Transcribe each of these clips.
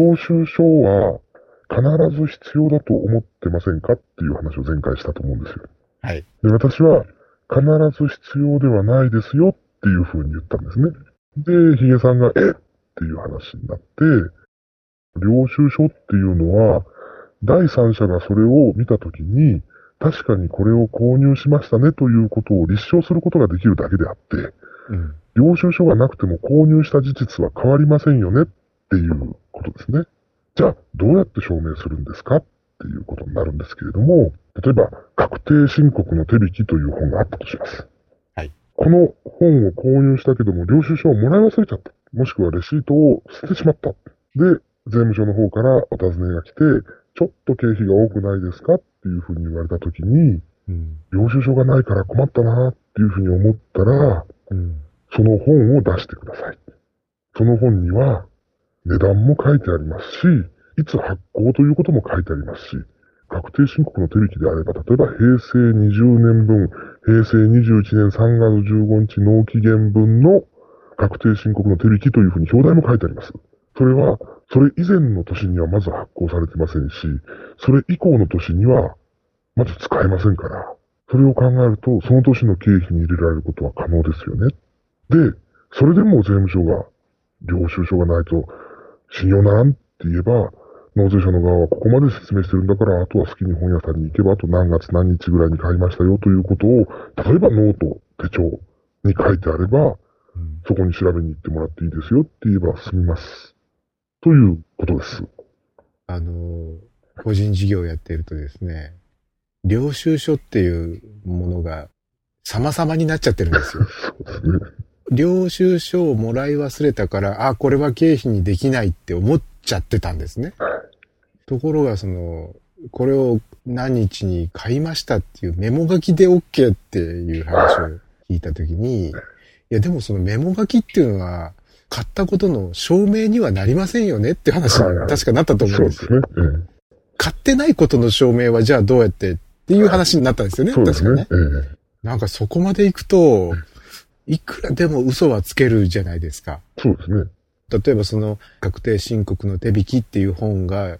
領収書は必ず必要だと思ってませんかっていう話を前回したと思うんですよ。はい。で、私は必ず必要ではないですよっていうふうに言ったんですね。で、ヒゲさんが、えっていう話になって、領収書っていうのは、第三者がそれを見たときに、確かにこれを購入しましたねということを立証することができるだけであって、うん。領収書がなくても購入した事実は変わりませんよねっていうことですね。じゃあ、どうやって証明するんですかっていうことになるんですけれども、例えば、確定申告の手引きという本があったとします。はい。この本を購入したけども、領収書をもらい忘れちゃった。もしくはレシートを捨ててしまった。で、税務署の方からお尋ねが来て、ちょっと経費が多くないですかっていうふうに言われたときに、うん。領収書がないから困ったなっていうふうに思ったら、うん。その本を出してください。その本には値段も書いてありますし、いつ発行ということも書いてありますし、確定申告の手引きであれば、例えば平成20年分、平成21年3月15日納期限分の確定申告の手引きというふうに表題も書いてあります。それは、それ以前の年にはまず発行されてませんし、それ以降の年にはまず使えませんから、それを考えると、その年の経費に入れられることは可能ですよね。で、それでも税務署が領収書がないと信用ならんって言えば、納税者の側はここまで説明してるんだから、あとは好きに本屋さんに行けば、あと何月何日ぐらいに買いましたよということを、例えばノート、手帳に書いてあれば、うんそこに調べに行ってもらっていいですよって言えば済みます。ということです。あの、個人事業をやっているとですね、領収書っていうものが様々になっちゃってるんですよ。そうですね。領収書をもらい忘れたから、あ、これは経費にできないって思っちゃってたんですね。ところが、その、これを何日に買いましたっていうメモ書きで OK っていう話を聞いたときに、いや、でもそのメモ書きっていうのは、買ったことの証明にはなりませんよねって話に確かなったと思うんですよ。そうですね。え買ってないことの証明はじゃあどうやってっていう話になったんですよね。えそうです確かねね。。えなんかそこまで行くと、いくらでも嘘はつけるじゃないですか。えそうですね。例えばその確定申告の手引きっていう本が、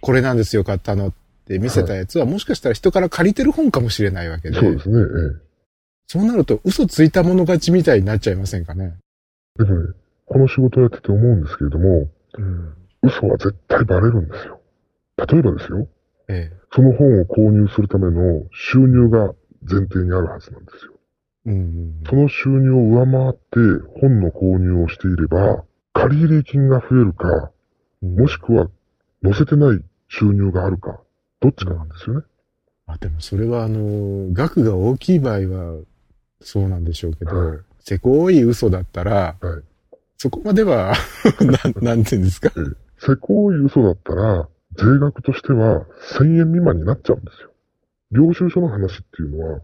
これなんですよ、買ったのって見せたやつは、もしかしたら人から借りてる本かもしれないわけで、そうですね。えそうなると嘘ついたもの勝ちみたいになっちゃいませんかね。えでもね、この仕事をやってて思うんですけれども、うん。嘘は絶対バレるんですよ。例えばですよ、ええ。その本を購入するための収入が前提にあるはずなんですよ。うん。その収入を上回って本の購入をしていれば、借入金が増えるか、もしくは載せてない収入があるか、どっちかなんですよね。あ、でもそれはあの、額が大きい場合はそうなんでしょうけど、はいせこい嘘だったら、はいそこまでは、なん、なんていうんですか？せこい嘘だったら、税額としては1000円未満になっちゃうんですよ。領収書の話っていうのは、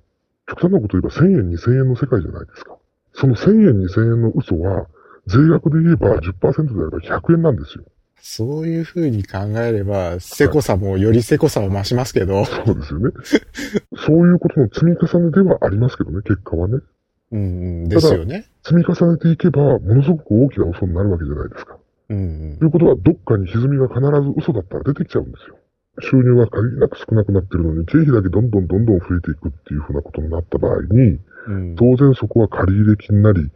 極端なこと言えば1000円2000円の世界じゃないですか。その1000円2000円の嘘は、税額で言えば10%であれば100円なんですよ。そういうふうに考えれば、せこさもよりせこさを増しますけど、そうですよね。そういうことの積み重ねではありますけどね、結果はね。うんうん、ですよね。積み重ねていけば、ものすごく大きな嘘になるわけじゃないですか。うんということは、どっかに歪みが必ず嘘だったら出てきちゃうんですよ。収入が限りなく少なくなってるのに、経費だけどんどんどんどん増えていくっていうふうなことになった場合に、うん。うん当然そこは借入金なり、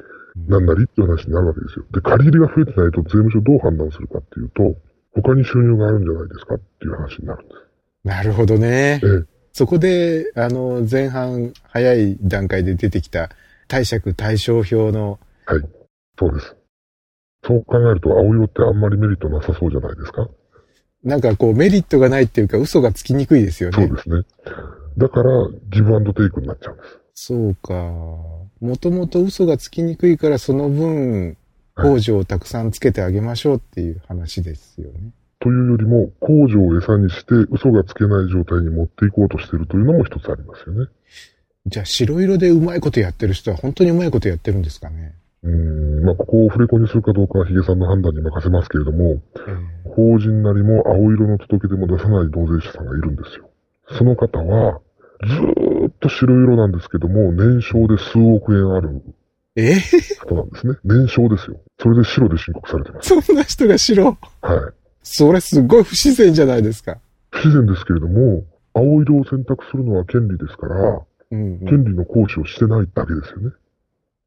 なんなりっていう話になるわけですよ。で、借入が増えてないと税務署どう判断するかっていうと、他に収入があるんじゃないですかっていう話になるんです。なるほどね。ええそこで、あの、前半早い段階で出てきた貸借対照表の、はい。そうです。そう考えると、青色ってあんまりメリットなさそうじゃないですか。なんかこうメリットがないっていうか嘘がつきにくいですよね。そうですね。だから、ギブアンドテイクになっちゃうんです。そうか。もともと嘘がつきにくいからその分、工場をたくさんつけてあげましょうっていう話ですよね。というよりも、工場を餌にして嘘がつけない状態に持っていこうとしているというのも一つありますよね。じゃあ白色でうまいことやってる人は本当にうまいことやってるんですかね。うーん、まあ、ここをフレコにするかどうかはヒゲさんの判断に任せますけれども、え法人なりも青色の届け出も出さない納税者さんがいるんですよ。その方は、ずーっと白色なんですけども、年商で数億円あるえ？え方なんですね。年商ですよ。それで白で申告されてます。そんな人が白？はい。それすごい不自然じゃないですか。不自然ですけれども、青色を選択するのは権利ですから、うん、うん権利の行使をしてないだけですよね。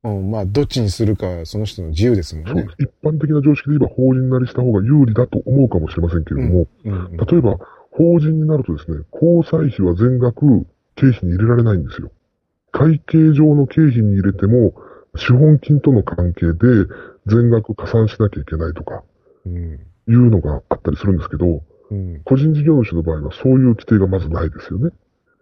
うん。まあ、どっちにするかはその人の自由ですもんね。一般的な常識で言えば法人なりした方が有利だと思うかもしれませんけれども、うんうん例えば、法人になるとですね、交際費は全額経費に入れられないんですよ。会計上の経費に入れても、資本金との関係で全額加算しなきゃいけないとかうんいうのがあったりするんですけど、うん個人事業主の場合はそういう規定がまずないですよね。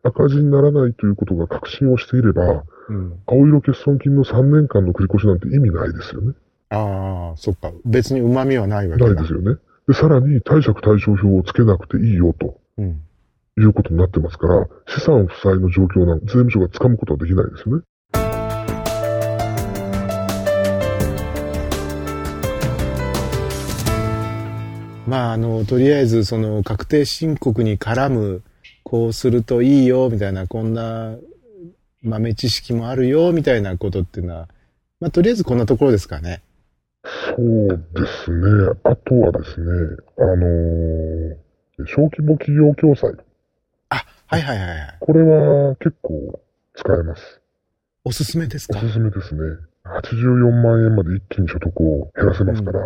赤字にならないということが確信をしていれば、うん。青色欠損金の3年間の繰り越しなんて意味ないですよね。ああ、そっか。別に旨味はないわけだ。ないですよね。で、さらに貸借対照表をつけなくていいよとうん。いうことになってますから、資産負債の状況なん税務署が掴むことはできないですよね。まあ、あの、とりあえず、その、確定申告に絡む、こうするといいよ、みたいな、こんな豆知識もあるよ、みたいなことっていうのは、まあ、とりあえずこんなところですかね。そうですね。あとはですね、あのー小規模企業共済。あ、はいはいはいはい。これは結構使えます。おすすめですか？おすすめですね。84万円まで一気に所得を減らせますから、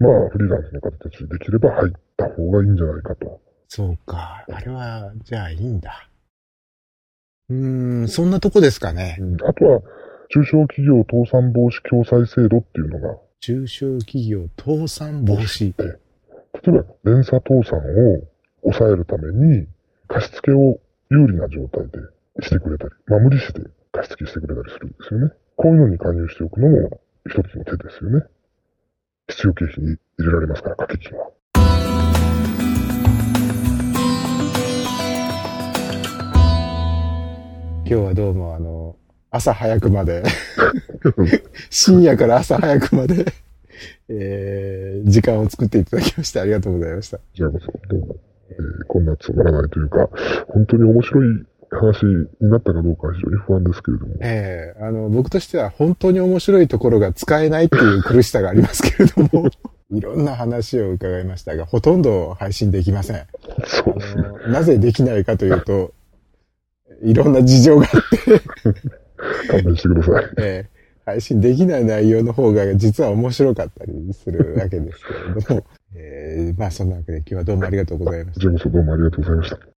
まあ、フリーランスの方たちできれば入った方がいいんじゃないかと。そうか。あれは、じゃあいいんだ。うーん、そんなとこですかねう。んあとは、中小企業倒産防止共済制度っていうのが、中小企業倒産防止。例えば連鎖倒産を抑えるために、貸付を有利な状態でしてくれたり、まあ無理して貸付してくれたりするんですよね。こういうのに加入しておくのも一つの手ですよね。必要経費に入れられますから、掛け金は。今日はどうもあの、朝早くまで、深夜から朝早くまで、えー、時間を作っていただきましてありがとうございました。じゃあどうも、えーこんなつまらないというか、本当に面白い話になったかどうかは非常に不安ですけれども、ええあの、僕としては本当に面白いところが使えないっていう苦しさがありますけれども、いろんな話を伺いましたが、ほとんど配信できません。そうですね。なぜできないかというと、いろんな事情があって、勘弁してください。ええ配信できない内容の方が実は面白かったりするわけですけれども、ええまあそんなわけで今日はどうもありがとうございました。こちらこそどうもありがとうございました。